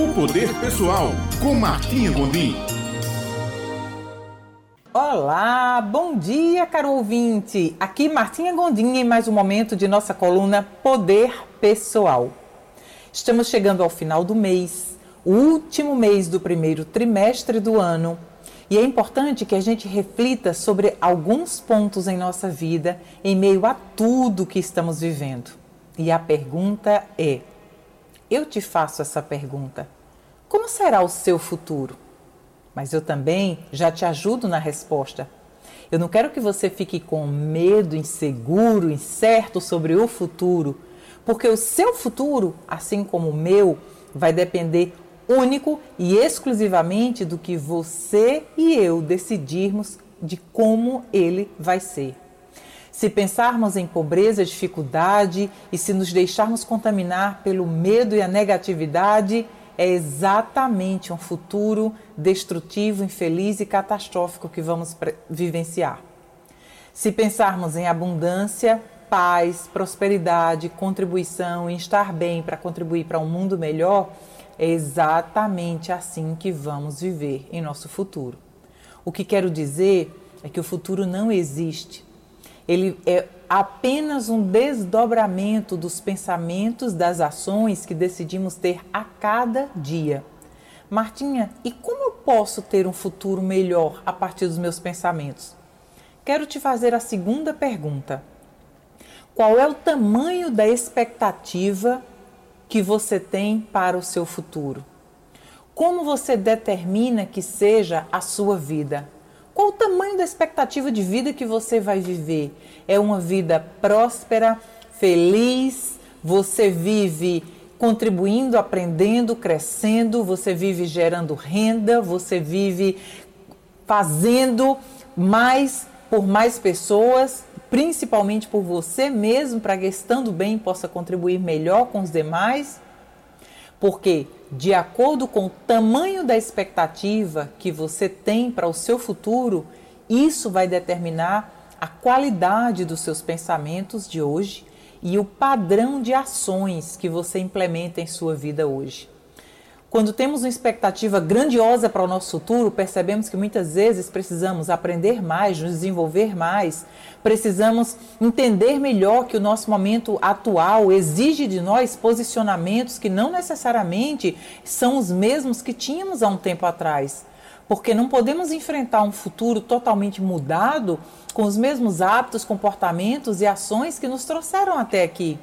O Poder Pessoal, com Martinha Gondim. Olá, bom dia, caro ouvinte. Aqui Martinha Gondim em mais um momento de nossa coluna Poder Pessoal. Estamos chegando ao final do mês, o último mês do primeiro trimestre do ano, e é importante que a gente reflita sobre alguns pontos em nossa vida em meio a tudo que estamos vivendo. E a pergunta é: eu te faço essa pergunta. Como será o seu futuro? Mas eu também já te ajudo na resposta. Eu não quero que você fique com medo, inseguro, incerto sobre o futuro, porque o seu futuro, assim como o meu, vai depender único e exclusivamente do que você e eu decidirmos de como ele vai ser. Se pensarmos em pobreza, dificuldade e se nos deixarmos contaminar pelo medo e a negatividade, é exatamente um futuro destrutivo, infeliz e catastrófico que vamos vivenciar. Se pensarmos em abundância, paz, prosperidade, contribuição e estar bem para contribuir para um mundo melhor, é exatamente assim que vamos viver em nosso futuro. O que quero dizer é que o futuro não existe ele é apenas um desdobramento dos pensamentos, das ações que decidimos ter a cada dia. Martinha, e como eu posso ter um futuro melhor a partir dos meus pensamentos? Quero te fazer a segunda pergunta. Qual é o tamanho da expectativa que você tem para o seu futuro? Como você determina que seja a sua vida? Qual o tamanho da expectativa de vida que você vai viver? É uma vida próspera, feliz? Você vive contribuindo, aprendendo, crescendo? Você vive gerando renda? Você vive fazendo mais por mais pessoas, principalmente por você mesmo, para que estando bem possa contribuir melhor com os demais? Porque de acordo com o tamanho da expectativa que você tem para o seu futuro, isso vai determinar a qualidade dos seus pensamentos de hoje e o padrão de ações que você implementa em sua vida hoje. Quando temos uma expectativa grandiosa para o nosso futuro, percebemos que muitas vezes precisamos aprender mais, nos desenvolver mais, precisamos entender melhor que o nosso momento atual exige de nós posicionamentos que não necessariamente são os mesmos que tínhamos há um tempo atrás. Porque não podemos enfrentar um futuro totalmente mudado com os mesmos hábitos, comportamentos e ações que nos trouxeram até aqui.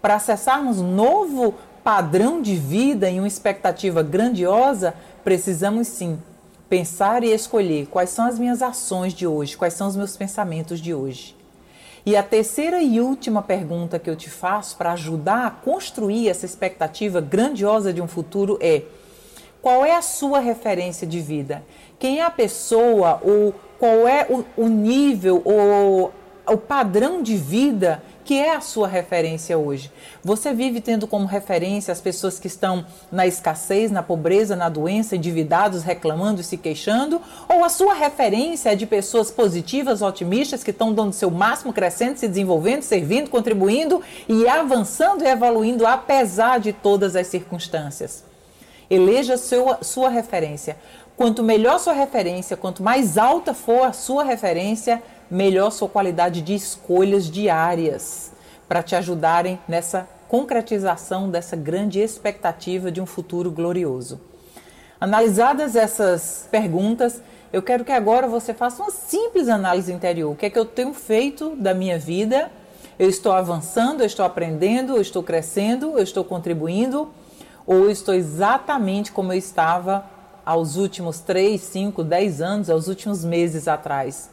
Para acessarmos novo padrão de vida e uma expectativa grandiosa, precisamos sim pensar e escolher quais são as minhas ações de hoje, quais são os meus pensamentos de hoje. E a terceira e última pergunta que eu te faço para ajudar a construir essa expectativa grandiosa de um futuro é: qual é a sua referência de vida? Quem é a pessoa ou qual é o, o nível ou o padrão de vida que é a sua referência hoje? Você vive tendo como referência as pessoas que estão na escassez, na pobreza, na doença, endividados, reclamando e se queixando? Ou a sua referência é de pessoas positivas, otimistas, que estão dando seu máximo, crescendo, se desenvolvendo, servindo, contribuindo e avançando e evoluindo apesar de todas as circunstâncias? Eleja sua, sua referência. Quanto melhor sua referência, quanto mais alta for a sua referência, melhor sua qualidade de escolhas diárias para te ajudarem nessa concretização dessa grande expectativa de um futuro glorioso. Analisadas essas perguntas, eu quero que agora você faça uma simples análise interior. O que é que eu tenho feito da minha vida? Eu estou avançando, eu estou aprendendo, eu estou crescendo, eu estou contribuindo? Ou estou exatamente como eu estava aos últimos 3, 5, 10 anos, aos últimos meses atrás?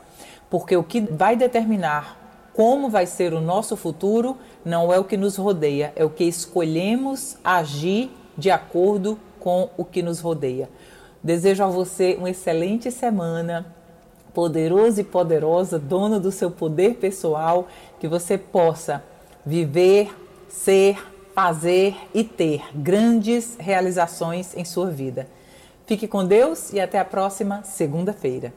porque o que vai determinar como vai ser o nosso futuro não é o que nos rodeia, é o que escolhemos agir de acordo com o que nos rodeia. Desejo a você uma excelente semana, poderoso e poderosa, dona do seu poder pessoal, que você possa viver, ser, fazer e ter grandes realizações em sua vida. Fique com Deus e até a próxima segunda-feira.